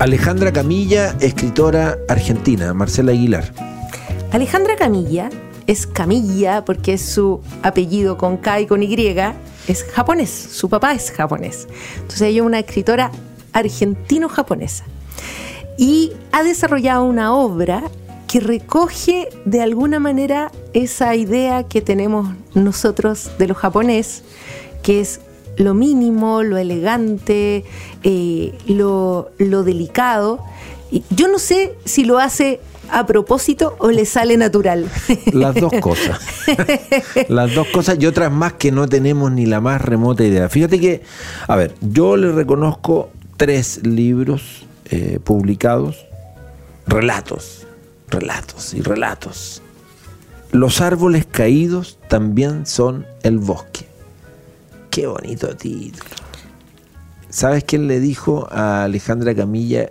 Alejandra Camilla, escritora argentina, Marcela Aguilar. Alejandra Camilla es Camilla porque es su apellido con K y con Y, es japonés, su papá es japonés. Entonces ella es una escritora argentino-japonesa. Y ha desarrollado una obra que recoge de alguna manera esa idea que tenemos nosotros de lo japonés, que es lo mínimo, lo elegante, eh, lo, lo delicado. Yo no sé si lo hace a propósito o le sale natural. Las dos cosas. Las dos cosas y otras más que no tenemos ni la más remota idea. Fíjate que, a ver, yo le reconozco tres libros eh, publicados, relatos, relatos y relatos. Los árboles caídos también son el bosque. Qué bonito título. ¿Sabes quién le dijo a Alejandra Camilla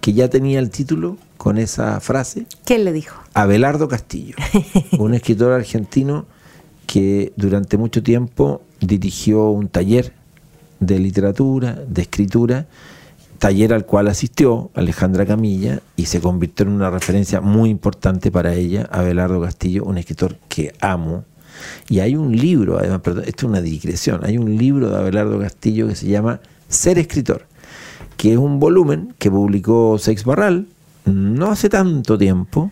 que ya tenía el título con esa frase? ¿Quién le dijo? Abelardo Castillo, un escritor argentino que durante mucho tiempo dirigió un taller de literatura, de escritura, taller al cual asistió Alejandra Camilla y se convirtió en una referencia muy importante para ella, Abelardo Castillo, un escritor que amo. Y hay un libro, además, perdón, esto es una digresión, hay un libro de Abelardo Castillo que se llama Ser escritor, que es un volumen que publicó Seix Barral no hace tanto tiempo,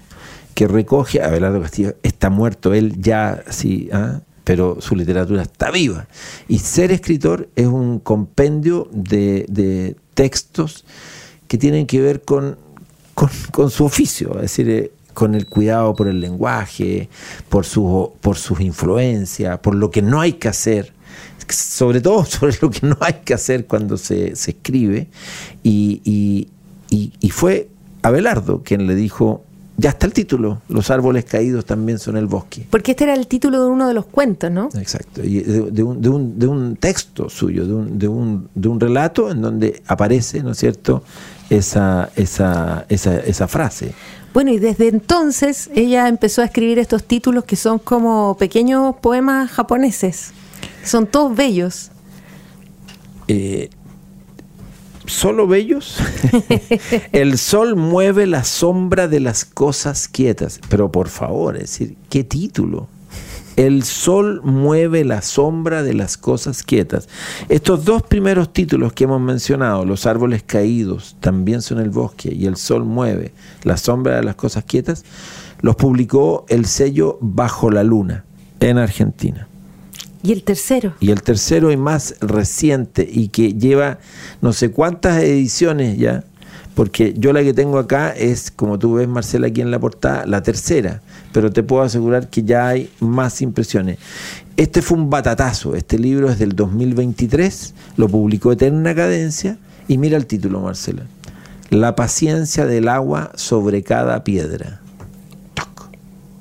que recoge, Abelardo Castillo está muerto, él ya sí, ¿ah? pero su literatura está viva. Y ser escritor es un compendio de, de textos que tienen que ver con, con, con su oficio, es decir, eh, con el cuidado por el lenguaje, por, su, por sus influencias, por lo que no hay que hacer, sobre todo sobre lo que no hay que hacer cuando se, se escribe. Y, y, y, y fue Abelardo quien le dijo, ya está el título, los árboles caídos también son el bosque. Porque este era el título de uno de los cuentos, ¿no? Exacto, y de, de un, de, un, de un, texto suyo, de un, de, un, de un relato en donde aparece, ¿no es cierto?, esa, esa, esa, esa frase. Bueno, y desde entonces ella empezó a escribir estos títulos que son como pequeños poemas japoneses. Son todos bellos. Eh, solo bellos. el sol mueve la sombra de las cosas quietas. Pero por favor, es decir, ¿qué título? El sol mueve la sombra de las cosas quietas. Estos dos primeros títulos que hemos mencionado, Los árboles caídos, también son el bosque, y El sol mueve la sombra de las cosas quietas, los publicó el sello Bajo la Luna en Argentina. ¿Y el tercero? Y el tercero y más reciente y que lleva no sé cuántas ediciones ya, porque yo la que tengo acá es, como tú ves Marcela aquí en la portada, la tercera, pero te puedo asegurar que ya hay más impresiones. Este fue un batatazo, este libro es del 2023, lo publicó Eterna Cadencia y mira el título Marcela, La paciencia del agua sobre cada piedra. Toc,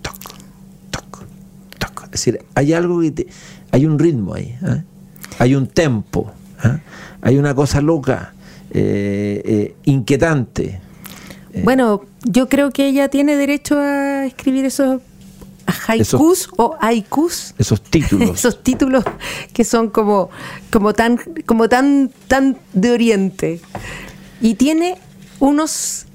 toc, toc, toc. Es decir, hay algo que te, hay un ritmo ahí, ¿eh? hay un tempo, ¿eh? hay una cosa loca, eh, eh. Bueno, yo creo que ella tiene derecho a escribir esos haikus Esos- o haikus. Esos títulos. Esos títulos que son como, como tan, como tan, tan de oriente. Y tiene unos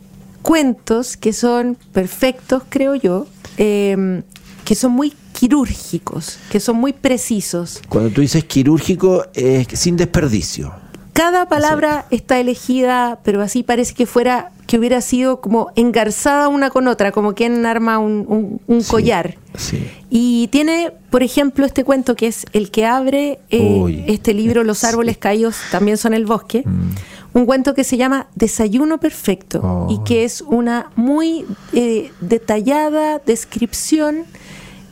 cuentos que son perfectos, creo yo, eh, que son muy quirúrgicos, que son muy precisos. Cuando tú dices quirúrgico, es sin desperdicio. Cada palabra está elegida, pero así parece que fuera, que hubiera sido como engarzada una con otra, como quien arma un, un- un Sí, collar. sí. Y tiene, por ejemplo, este cuento que es el que abre eh, este libro, Los árboles caídos también son el bosque. Un cuento que se llama Desayuno Perfecto Oh. y que es una muy eh, detallada descripción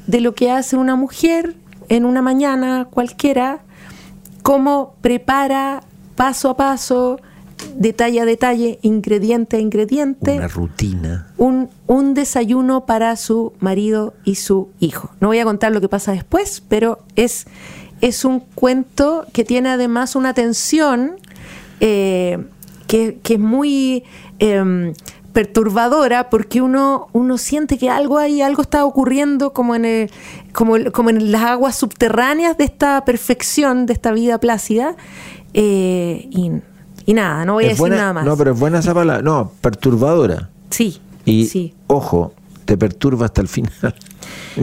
de lo que hace una mujer en una mañana cualquiera, cómo prepara paso a paso detalle a detalle, ingrediente a ingrediente. Una rutina. Un, un desayuno para su marido y su hijo. No voy a contar lo que pasa después, pero es, es un cuento que tiene además una tensión eh, que, que es muy em, perturbadora porque uno, uno siente que algo hay, algo está ocurriendo como en, el- como, como en las aguas subterráneas de esta perfección, de esta vida plácida. Eh, y, y nada, no voy a decir buena- nada más. No, pero es buena esa palabra. No, perturbadora. sí, Y sí. ojo, te perturba hasta el final.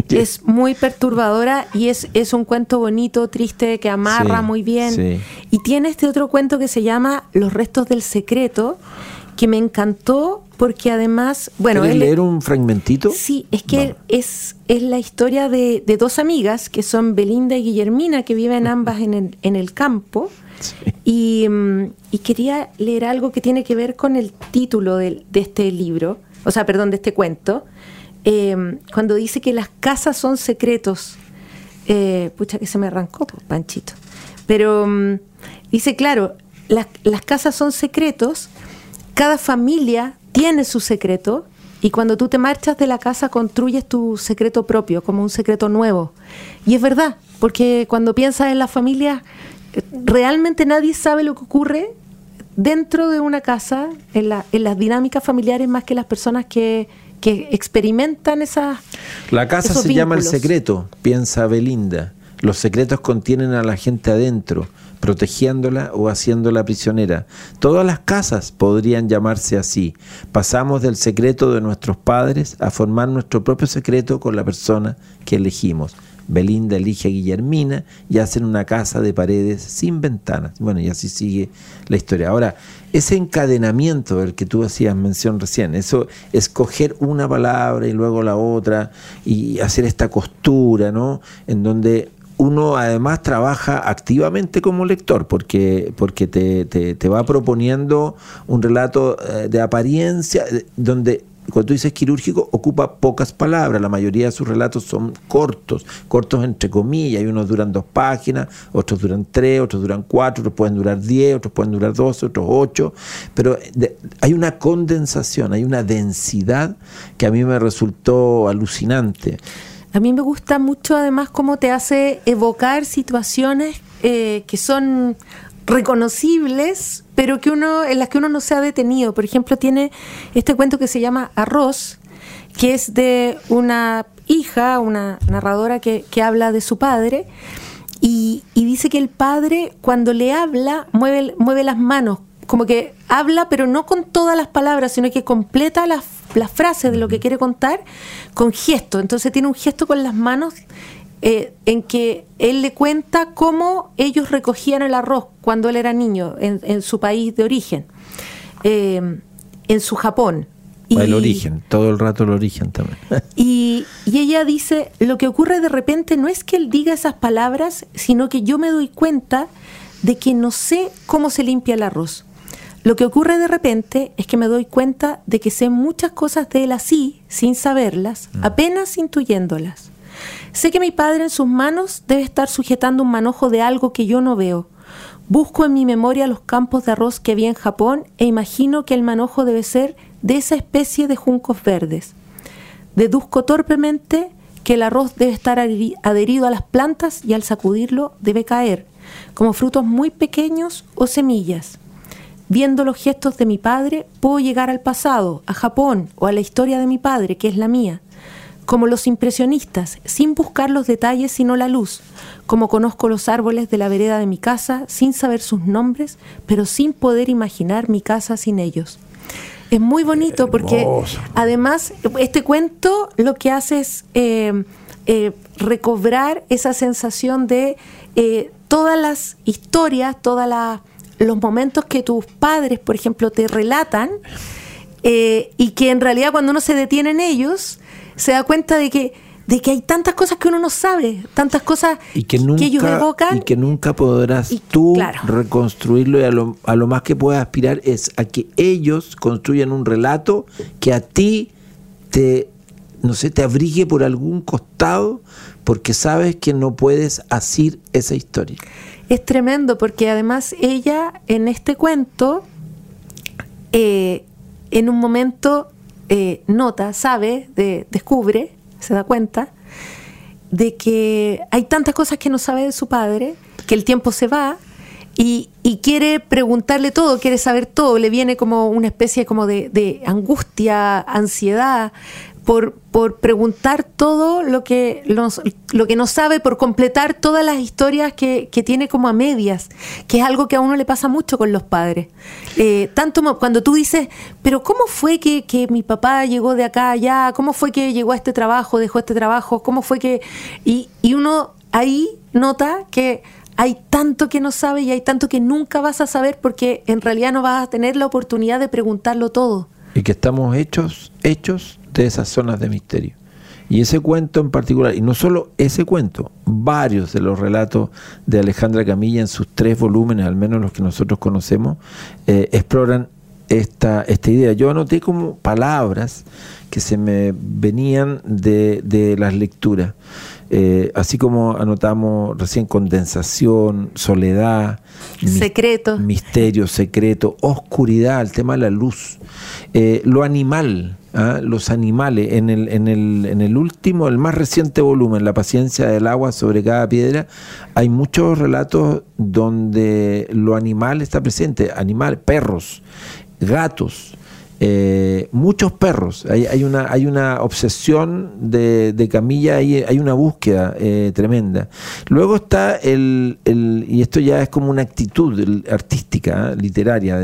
Es muy perturbadora y es, es un cuento bonito, triste, que amarra Sí, muy bien. sí. Y tiene este otro cuento que se llama Los restos del secreto, que me encantó porque además, bueno, ¿Quieres leer un fragmentito? Sí, es que es, es la historia de, de dos amigas que son Belinda y Guillermina, que viven ambas en el, en el campo. Y, mm, y quería leer algo que tiene que ver con el título de, este libro, o sea, perdón, de este cuento, eh, cuando dice que las casas son secretos. Eh, pucha, que se me arrancó, po, Panchito. Pero mm, dice, claro, las, las casas son secretos, cada familia tiene su secreto y cuando tú te marchas de la casa construyes tu secreto propio, como un secreto nuevo. Y es verdad, porque cuando piensas en la familia, realmente nadie sabe lo que ocurre dentro de una casa, en, la- en las dinámicas familiares, más que las personas que, que experimentan esas... La casa esos se llama el secreto, piensa Belinda. Los secretos contienen a la gente adentro, protegiéndola o haciéndola prisionera. Todas las casas podrían llamarse así. Pasamos del secreto de nuestros padres a formar nuestro propio secreto con la persona que elegimos. Belinda elige a Guillermina y hacen una casa de paredes sin ventanas. Bueno, y así sigue la historia. Ahora, ese encadenamiento del que tú hacías mención recién, eso, escoger una palabra y luego la otra y hacer esta costura, ¿no? En donde uno además trabaja activamente como lector porque, porque te, te- te va proponiendo un relato eh, de apariencia eh, donde cuando dices quirúrgico ocupa pocas palabras, la mayoría de sus relatos son cortos, cortos entre comillas, y unos duran dos páginas, otros duran tres, otros duran cuatro, otros pueden durar diez, otros pueden durar doce, otros ocho, pero de- hay una condensación, hay una densidad que a mí me resultó alucinante. A mí me gusta mucho además cómo te hace evocar situaciones eh, que son reconocibles, pero que uno, en las que uno no se ha detenido. Por ejemplo, tiene este cuento que se llama Arroz, que es de una hija, una narradora que, que habla de su padre, y, y dice que el padre cuando le habla mueve, mueve las manos, como que habla pero no con todas las palabras, sino que completa las, las frases de lo que quiere contar con gesto. Entonces tiene un gesto con las manos eh, en que él le cuenta cómo ellos recogían el arroz cuando él era niño en, en su país de origen, eh, en su Japón. El origen, todo el rato el origen también. Y, y ella dice, lo que ocurre de repente no es que él diga esas palabras, sino que yo me doy cuenta de que no sé cómo se limpia el arroz. Lo que ocurre de repente es que me doy cuenta de que sé muchas cosas de él así, sin saberlas, apenas intuyéndolas. Sé que mi padre en sus manos debe estar sujetando un manojo de algo que yo no veo. Busco en mi memoria los campos de arroz que vi en Japón e imagino que el manojo debe ser de esa especie de juncos verdes. Deduzco torpemente que el arroz debe estar adheri- adherido a las plantas y al sacudirlo debe caer, como frutos muy pequeños o semillas. Viendo los gestos de mi padre, puedo llegar al pasado, a Japón o a la historia de mi padre, que es la mía. Como los impresionistas, sin buscar los detalles sino la luz. Como conozco los árboles de la vereda de mi casa, sin saber sus nombres, pero sin poder imaginar mi casa sin ellos. Es muy bonito porque además este cuento lo que hace es eh, eh, recobrar esa sensación de eh, todas las historias, todos los momentos que tus padres, por ejemplo, te relatan eh, y que en realidad cuando uno se detiene en ellos se da cuenta de que de que hay tantas cosas que uno no sabe, tantas cosas y que nunca, ellos evocan y que nunca podrás y- tú claro. reconstruirlo y a lo, a lo más que puedas aspirar es a que ellos construyan un relato que a ti te no sé te abrigue por algún costado porque sabes que no puedes asir esa historia Es tremendo porque además ella en este cuento eh, en un momento eh, nota, sabe, de- descubre, se da cuenta de que hay tantas cosas que no sabe de su padre, que el tiempo se va y, y quiere preguntarle todo, quiere saber todo, le viene como una especie como de, de angustia, ansiedad por, por preguntar todo lo que, los- lo que no sabe, por completar todas las historias que, que tiene como a medias, que es algo que a uno le pasa mucho con los padres. Eh, tanto cuando tú dices, pero ¿cómo fue que, que mi papá llegó de acá a allá? ¿Cómo fue que llegó a este trabajo, dejó este trabajo? ¿Cómo fue que...? Y, y uno ahí nota que hay tanto que no sabe y hay tanto que nunca vas a saber porque en realidad no vas a tener la oportunidad de preguntarlo todo. y que estamos hechos, hechos de esas zonas de misterio. Y ese cuento en particular, y no solo ese cuento, varios de los relatos de Alejandra Camilla en sus tres volúmenes, al menos los que nosotros conocemos, eh, exploran esta, esta idea. Yo anoté como palabras que se me venían de, de las lecturas. Eh, así como anotamos recién condensación, soledad, Secreto. misterio, secreto, oscuridad, el tema de la luz, Eh, lo animal, ¿ah? los animales. En el, en, el, en el último, el más reciente volumen, La paciencia del agua sobre cada piedra, hay muchos relatos donde lo animal está presente, animales, perros, gatos. Eh, muchos perros, hay, hay una, hay una obsesión de, Camilla, hay, hay una búsqueda eh, tremenda. Luego está el, el- y esto ya es como una actitud artística, ¿eh? literaria,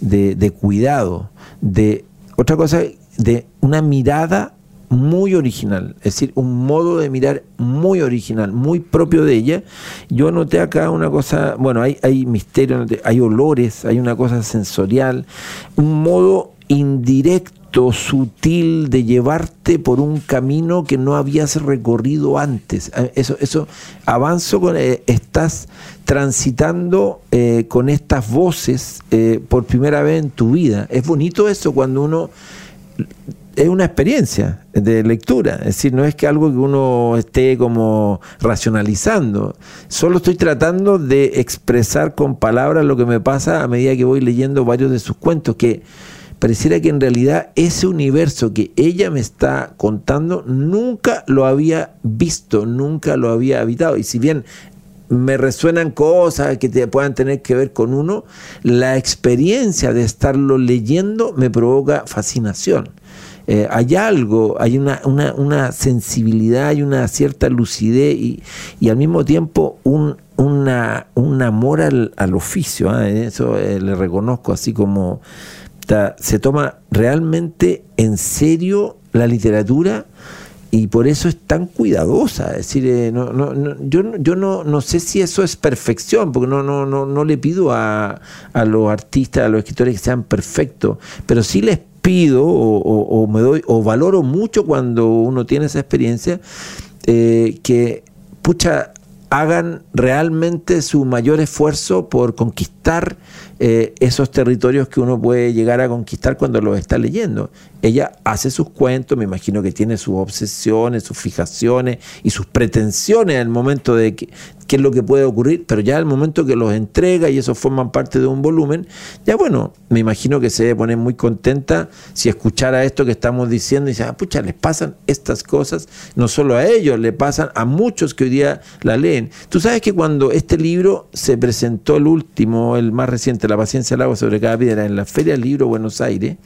de- de cuidado, de otra cosa, de una mirada muy original, es decir, un modo de mirar muy original, muy propio de ella. Yo anoté acá una cosa, bueno, hay, misterio, hay olores, hay una cosa sensorial, un modo indirecto, sutil de llevarte por un camino que no habías recorrido antes. Eh, Eso, eso avanzo con, eh, estás transitando eh, con estas voces eh, por primera vez en tu vida. Es bonito eso cuando uno es una experiencia de lectura, es decir, no es que algo que uno esté como racionalizando, solo estoy tratando de expresar con palabras lo que me pasa a medida que voy leyendo varios de sus cuentos, que pareciera que en realidad ese universo que ella me está contando nunca lo había visto, nunca lo había habitado, y si bien me resuenan cosas que te puedan tener que ver con uno, la experiencia de estarlo leyendo me provoca fascinación. Eh, hay algo, hay una, una, una sensibilidad, hay una cierta lucidez y, y al mismo tiempo un, una, un amor al, al oficio. ¿ah? Eso eh, le reconozco así como se toma realmente en serio la literatura y por eso es tan cuidadosa. Es decir, eh, no, no, no- yo, yo no, no sé si eso es perfección, porque no, no, no, no le pido a, a los artistas, a los escritores que sean perfectos, pero sí les pido o, me doy o valoro mucho cuando uno tiene esa experiencia eh, que pucha hagan realmente su mayor esfuerzo por conquistar eh, esos territorios que uno puede llegar a conquistar cuando los está leyendo. Ella hace sus cuentos, me imagino que tiene sus obsesiones, sus fijaciones y sus pretensiones al momento de que- qué es lo que puede ocurrir, pero ya al momento que los entrega y eso forman parte de un volumen, ya bueno, me imagino que se debe poner muy contenta si escuchara esto que estamos diciendo y dice, ah, pucha, les pasan estas cosas, no solo a ellos, le pasan a muchos que hoy día la leen. Tú sabes que cuando este libro se presentó, el último, el más reciente, La paciencia del agua sobre cada piedra, en la Feria del Libro Buenos Aires,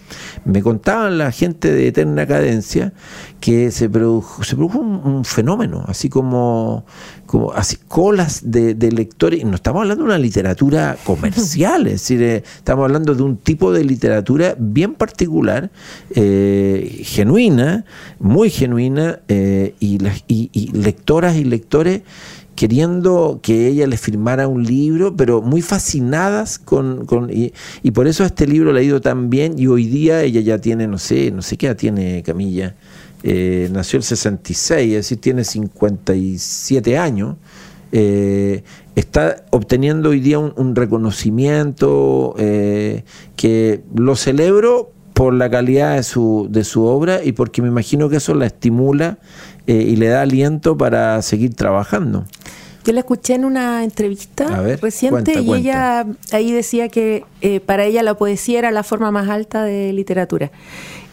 me contaban la gente de Eterna Cadencia que se produjo, se produjo un, fenómeno, así como, como así, colas de, lectores, no estamos hablando de una literatura comercial, es decir, eh, estamos hablando de un tipo de literatura bien particular, eh, genuina, muy genuina, eh, y- y lectoras y lectores queriendo que ella les firmara un libro, pero muy fascinadas con... con- y, por eso este libro le ha ido tan bien y hoy día ella ya tiene, no sé, no sé qué edad tiene Camilla, eh, nació el 66, es decir, tiene 57 años, eh, está obteniendo hoy día un, un reconocimiento eh, que lo celebro por la calidad de su, de su obra y porque me imagino que eso la estimula eh, y le da aliento para seguir trabajando. Yo la escuché en una entrevista ver, reciente cuenta, y ella ahí decía que eh, para ella la poesía era la forma más alta de literatura.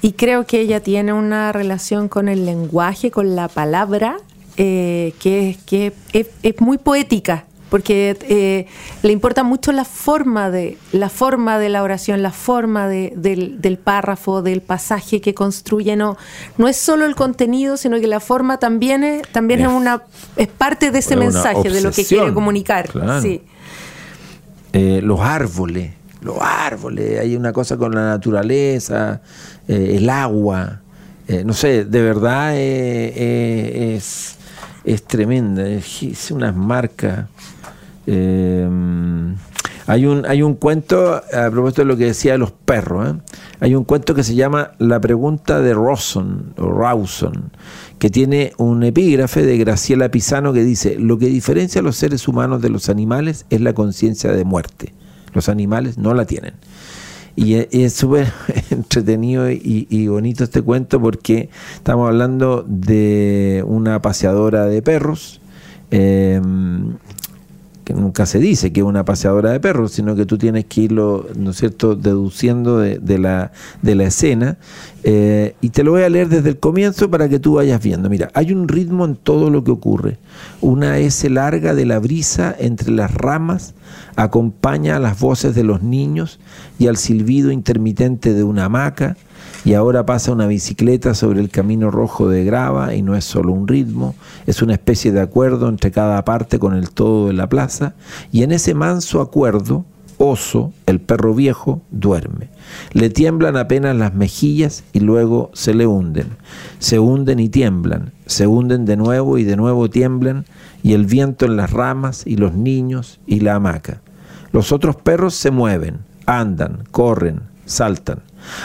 Y creo que ella tiene una relación con el lenguaje, con la palabra, eh, que, es- que es, es muy poética, porque eh, le importa mucho la forma de la forma de la oración, la forma de- del, del párrafo, del pasaje que construye. No, no es solo el contenido, sino que la forma también es, también es, Es- una es parte de ese mensaje, de lo que quiere comunicar. claro. Sí. Eh, los árboles, los árboles, hay una cosa con la naturaleza, eh, el agua, eh, no sé, de verdad es, es tremenda, es, unas marcas. Eh, hay un, hay un cuento, a propósito de lo que decía de los perros, ¿eh? hay un cuento que se llama La pregunta de Rawson, o Rawson, que tiene un epígrafe de Graciela Pisano que dice, lo que diferencia a los seres humanos de los animales es la conciencia de muerte. Los animales no la tienen. Y e- y es súper entretenido y, bonito este cuento porque estamos hablando de una paseadora de perros, eh, que nunca se dice que es una paseadora de perros, sino que tú tienes que irlo, ¿no es cierto?, deduciendo de, de la, de la escena. Eh, y te lo voy a leer desde el comienzo para que tú vayas viendo. Mira, hay un ritmo en todo lo que ocurre. Una S larga de la brisa entre las ramas acompaña a las voces de los niños y al silbido intermitente de una hamaca. Y ahora pasa una bicicleta sobre el camino rojo de grava y no es solo un ritmo, es una especie de acuerdo entre cada parte con el todo de la plaza. Y en ese manso acuerdo, Oso, el perro viejo, duerme. Le tiemblan apenas las mejillas y luego se le hunden. Se hunden y tiemblan, se hunden de nuevo y de nuevo tiemblan, y el viento en las ramas y los niños y la hamaca. Los otros perros se mueven, andan, corren, saltan.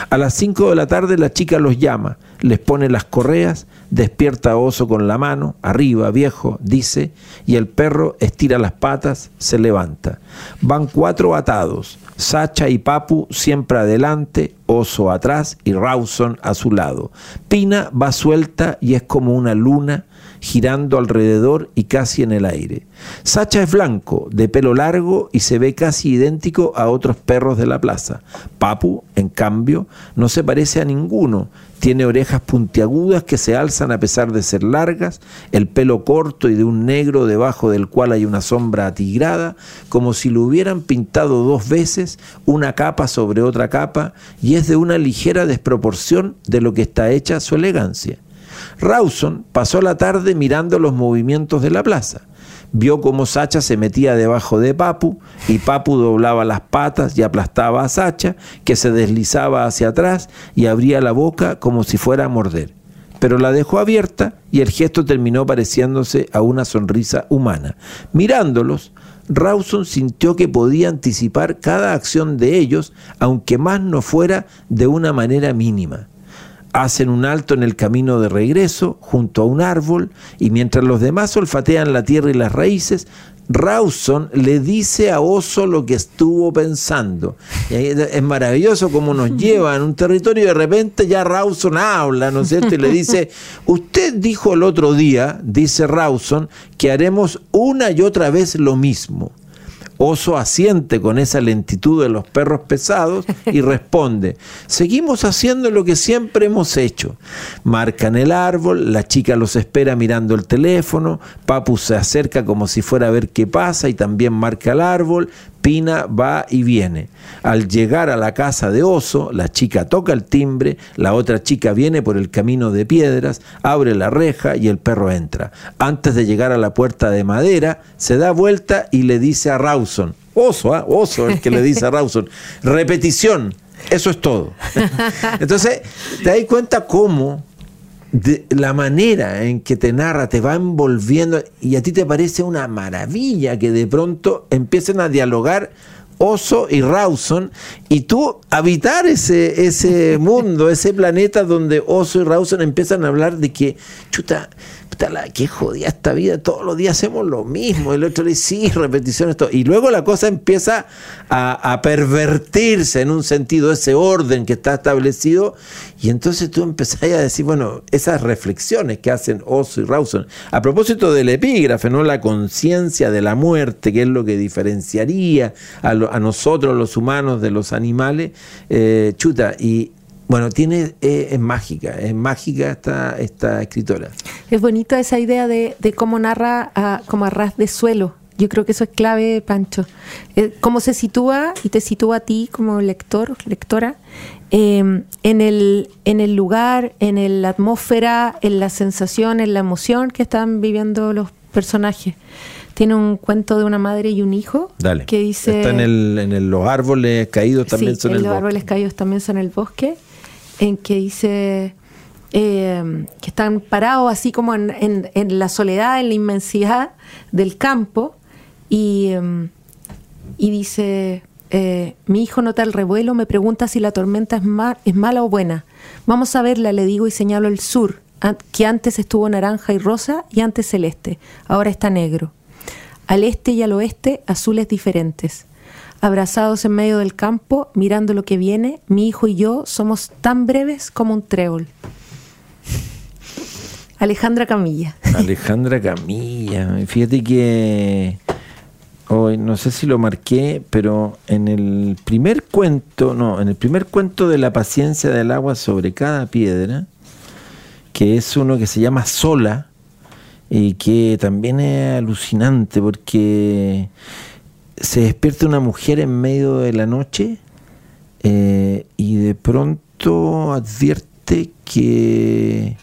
A las 5 de la tarde la chica los llama, les pone las correas, despierta a Oso con la mano, arriba, viejo, dice, y el perro estira las patas, se levanta. Van cuatro atados, Sacha y Papu siempre adelante, Oso atrás y Rawson a su lado. Pina va suelta y es como una luna girando alrededor y casi en el aire. Sacha es blanco, de pelo largo y se ve casi idéntico a otros perros de la plaza. Papu, en cambio, no se parece a ninguno. Tiene orejas puntiagudas que se alzan a pesar de ser largas, el pelo corto y de un negro debajo del cual hay una sombra atigrada, como si lo hubieran pintado dos veces, una capa sobre otra capa, y es de una ligera desproporción de lo que está hecha su elegancia. Rawson pasó la tarde mirando los movimientos de la plaza. Vio cómo Sacha se metía debajo de Papu y Papu doblaba las patas y aplastaba a Sacha, que se deslizaba hacia atrás y abría la boca como si fuera a morder. Pero la dejó abierta y el gesto terminó pareciéndose a una sonrisa humana. Mirándolos, Rawson sintió que podía anticipar cada acción de ellos, aunque más no fuera de una manera mínima hacen un alto en el camino de regreso junto a un árbol y mientras los demás olfatean la tierra y las raíces, Rawson le dice a Oso lo que estuvo pensando. Es maravilloso cómo nos lleva en un territorio y de repente ya Rawson habla, ¿no es cierto? Y le dice, usted dijo el otro día, dice Rawson, que haremos una y otra vez lo mismo. Oso asiente con esa lentitud de los perros pesados y responde, seguimos haciendo lo que siempre hemos hecho. Marcan el árbol, la chica los espera mirando el teléfono, Papu se acerca como si fuera a ver qué pasa y también marca el árbol, Pina va y viene. Al llegar a la casa de Oso, la chica toca el timbre, la otra chica viene por el camino de piedras, abre la reja y el perro entra. Antes de llegar a la puerta de madera, se da vuelta y le dice a Rawson, Oso, ¿ah? Oso el que le dice a Rawson, repetición, eso es todo. Entonces, te das cuenta cómo de la manera en que te narra te va envolviendo y a ti te parece una maravilla que de pronto empiecen a dialogar Oso y Rawson y tú habitar ese, ese mundo, ese planeta donde Oso y Rawson empiezan a hablar de que, chuta, la, qué jodida esta vida, todos los días hacemos lo mismo. El otro le dice, sí, repeticiones. Y luego la cosa empieza a, a pervertirse en un sentido, ese orden que está establecido. Y entonces tú empezás a decir, bueno, esas reflexiones que hacen Oso y Rawson, a propósito del epígrafe, ¿no? La conciencia de la muerte, que es lo que diferenciaría a, a nosotros los humanos de los animales, eh, chuta, y bueno, tiene, eh, es mágica, es mágica esta, esta escritora. Es bonita esa idea de, de cómo narra a, como a ras de suelo. Yo creo que eso es clave, Pancho. Eh, cómo se sitúa y te sitúa a ti como lector, lectora, eh, en, el, en el lugar, en el- la atmósfera, en la sensación, en la emoción que están viviendo los personajes. Tiene un cuento de una madre y un hijo Dale. que dice... Está en, el, en el- los árboles caídos también sí, son en el los bosque. árboles caídos también son el bosque, en que dice eh, que están parados así como en, en- la soledad, en la inmensidad del campo, y, eh, y dice, eh, mi hijo nota el revuelo, me pregunta si la tormenta es, ma- es mala o buena. Vamos a verla, le digo y señalo el sur, que antes estuvo naranja y rosa y antes celeste, ahora está negro. Al este y al oeste, azules diferentes. Abrazados en medio del campo, mirando lo que viene, mi hijo y yo somos tan breves como un trébol. Alejandra Camilla. Alejandra Camilla. Fíjate que hoy no sé si lo marqué, pero en el primer cuento, no, en el primer cuento de la paciencia del agua sobre cada piedra, que es uno que se llama Sola, y que también es alucinante porque se despierta una mujer en medio de la noche eh, y de pronto advierte que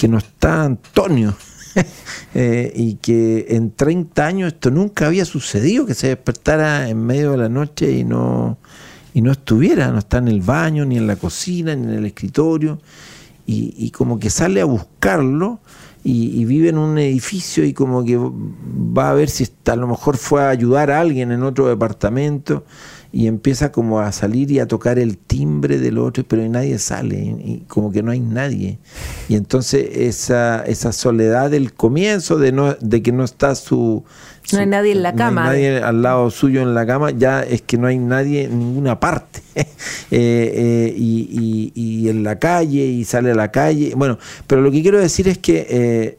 que no está Antonio. Eh, y que en 30 años esto nunca había sucedido, que se despertara en medio de la noche y no, y no estuviera, no está en el baño, ni en la cocina, ni en el escritorio, y, y como que sale a buscarlo y, y vive en un edificio y como que va a ver si a lo mejor fue a ayudar a alguien en otro departamento y empieza como a salir y a tocar el timbre del otro, pero nadie sale, y, como que no hay nadie. Y entonces esa, esa soledad del comienzo, de, no, de que no está su... No hay nadie en la no hay cama. nadie al lado suyo en la cama, ya es que no hay nadie en ninguna parte. Eh, eh, y, y- y en la calle, y sale a la calle. Bueno, pero lo que quiero decir es que... eh,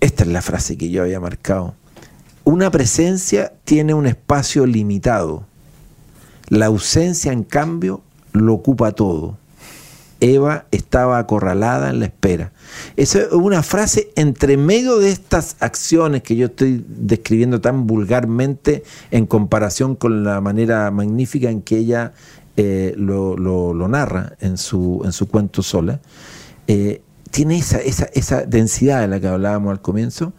esta es la frase que yo había marcado. Una presencia tiene un espacio limitado. La ausencia, en cambio, lo ocupa todo. Eva estaba acorralada en la espera. Esa es una frase entre medio de estas acciones que yo estoy describiendo tan vulgarmente en comparación con la manera magnífica en que ella eh, lo, lo- lo narra en su, en su cuento sola. Eh, tiene esa, esa, esa densidad de la que hablábamos al comienzo.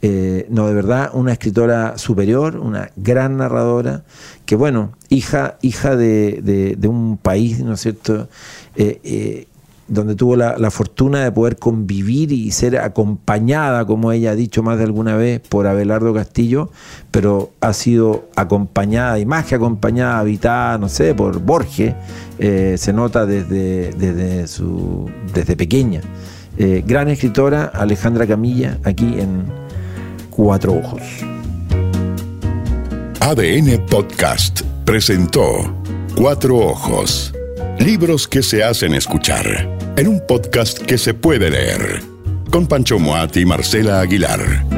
Eh, no, de verdad, una escritora superior, una gran narradora, que bueno, hija, hija de, de- un país, ¿no es cierto?, Eh, eh, donde tuvo la, la fortuna de poder convivir y ser acompañada, como ella ha dicho más de alguna vez, por Abelardo Castillo, pero ha sido acompañada, y más que acompañada, habitada, no sé, por Borges, se nota desde, desde, su, desde pequeña. Gran escritora, Alejandra Camilla, aquí en Cuatro Ojos. ADN Podcast presentó Cuatro Ojos. Libros que se hacen escuchar en un podcast que se puede leer. Con Pancho Moat y Marcela Aguilar.